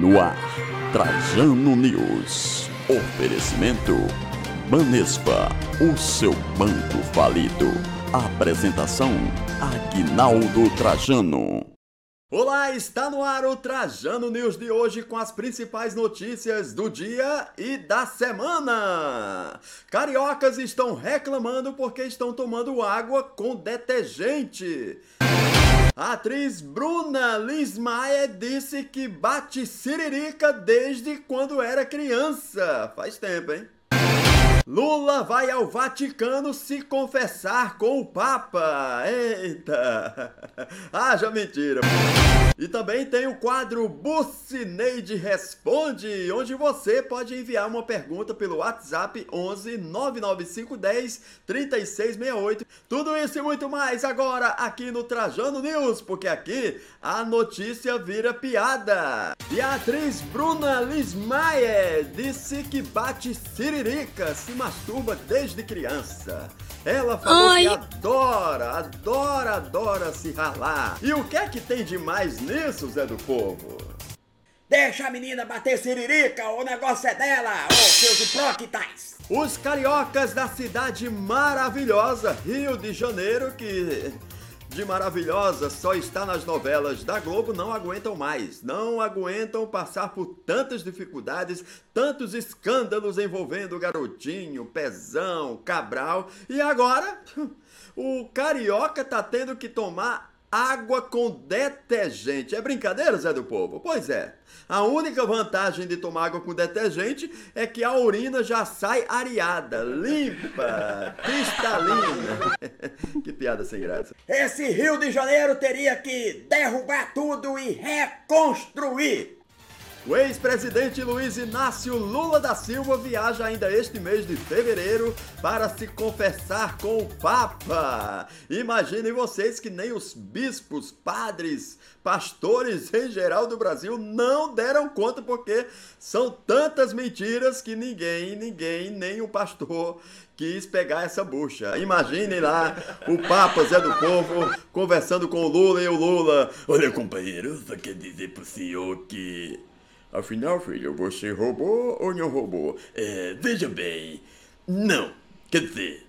No ar, Trajano News. Oferecimento Banespa, o seu banco falido. Apresentação Aguinaldo Trajano. Olá, está no ar o Trajano News de hoje com as principais notícias do dia e da semana. Cariocas estão reclamando porque estão tomando água com detergente. A atriz Bruna Lismayer disse que bate siririca desde quando era criança. Faz tempo, hein? Lula vai ao Vaticano se confessar com o Papa. Eita! Haja mentira. E também tem o quadro Bucineide Responde, onde você pode enviar uma pergunta pelo WhatsApp 11 99510 3668. Tudo isso e muito mais agora aqui no Trajano News, porque aqui a notícia vira piada. E a atriz Bruna Lismayer disse que bate siririca, se masturba desde criança. Ela falou Ai. que adora, adora, adora se ralar. E o que é que tem de mais nisso, Zé do Povo? Deixa a menina bater siririca, o negócio é dela, ô seus hipócritas! Os cariocas da cidade maravilhosa, Rio de Janeiro, que de maravilhosa só está nas novelas da Globo, não aguentam mais. Não aguentam passar por tantas dificuldades, tantos escândalos envolvendo Garotinho, Pezão, Cabral. E agora, o carioca tá tendo que tomar água com detergente. É brincadeira, Zé do Povo? Pois é. A única vantagem de tomar água com detergente é que a urina já sai areada, limpa, cristalina. que piada sem graça. Esse Rio de Janeiro teria que derrubar tudo e reconstruir! O ex-presidente Luiz Inácio Lula da Silva viaja ainda este mês de fevereiro para se confessar com o Papa. Imaginem vocês que nem os bispos, padres, pastores em geral do Brasil não deram conta porque são tantas mentiras que ninguém, ninguém, nem o pastor quis pegar essa bucha. Imaginem lá o Papa Zé do Povo conversando com o Lula e o Lula. Olha, companheiro, só quero dizer pro senhor que Afinal, filho, você roubou ou não roubou? É, veja bem. Não. Quer dizer,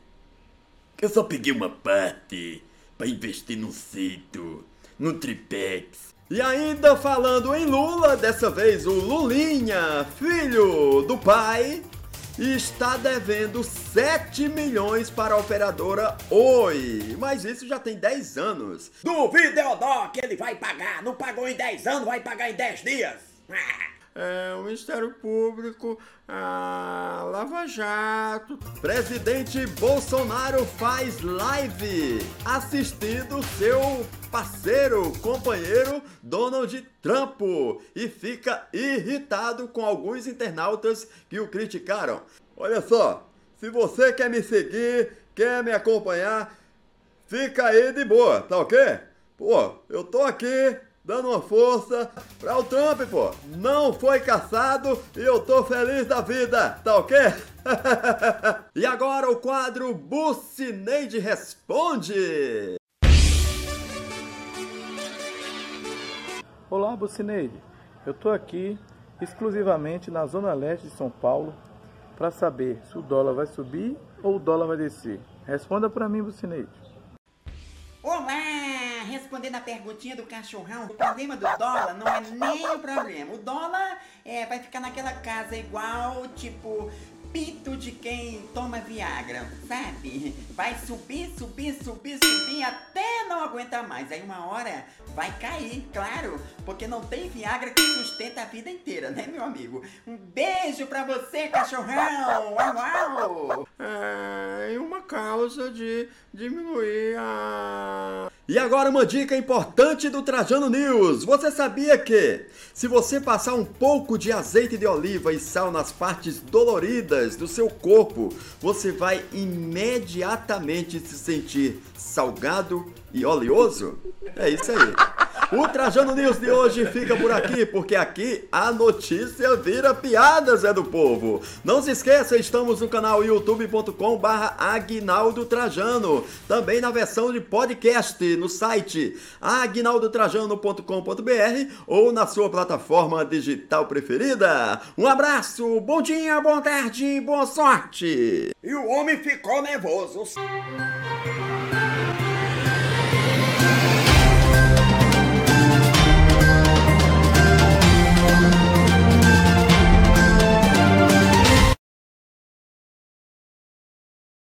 eu só peguei uma parte para investir no sítio, no tripex. E ainda falando em Lula, dessa vez o Lulinha, filho do pai, está devendo 7 milhões para a operadora Oi. Mas isso já tem 10 anos. Duvido, Deodó, que ele vai pagar! Não pagou em 10 anos, vai pagar em 10 dias! É, o Ministério Público, a Lava Jato. Presidente Bolsonaro faz live assistindo seu parceiro, companheiro Donald Trump e fica irritado com alguns internautas que o criticaram. Olha só, se você quer me seguir, quer me acompanhar, fica aí de boa, tá ok? Pô, eu tô aqui dando uma força para o Trump, pô. Não foi caçado e eu tô feliz da vida, tá ok? e agora o quadro Bucineide Responde. Olá, Bucineide. Eu estou aqui exclusivamente na Zona Leste de São Paulo para saber se o dólar vai subir ou o dólar vai descer. Responda para mim, Bucineide. Respondendo a perguntinha do cachorrão, o problema do dólar não é nem o problema. O dólar é, vai ficar naquela casa igual, tipo, pito de quem toma Viagra, sabe? Vai subir, subir, subir, subir até não aguentar mais. Aí uma hora vai cair, claro, porque não tem Viagra que sustenta a vida inteira, né, meu amigo? Um beijo pra você, cachorrão! Uau, uau! É uma causa de diminuir a. E agora uma dica importante do Trajano News. Você sabia que se você passar um pouco de azeite de oliva e sal nas partes doloridas do seu corpo, você vai imediatamente se sentir salgado e oleoso? É isso aí. O Trajano News de hoje fica por aqui, porque aqui a notícia vira piada, Zé do Povo. Não se esqueça, estamos no canal youtube.com barra Aguinaldo Trajano. Também na versão de podcast no site aguinaldotrajano.com.br ou na sua plataforma digital preferida. Um abraço, bom dia, boa tarde, boa sorte. E o homem ficou nervoso.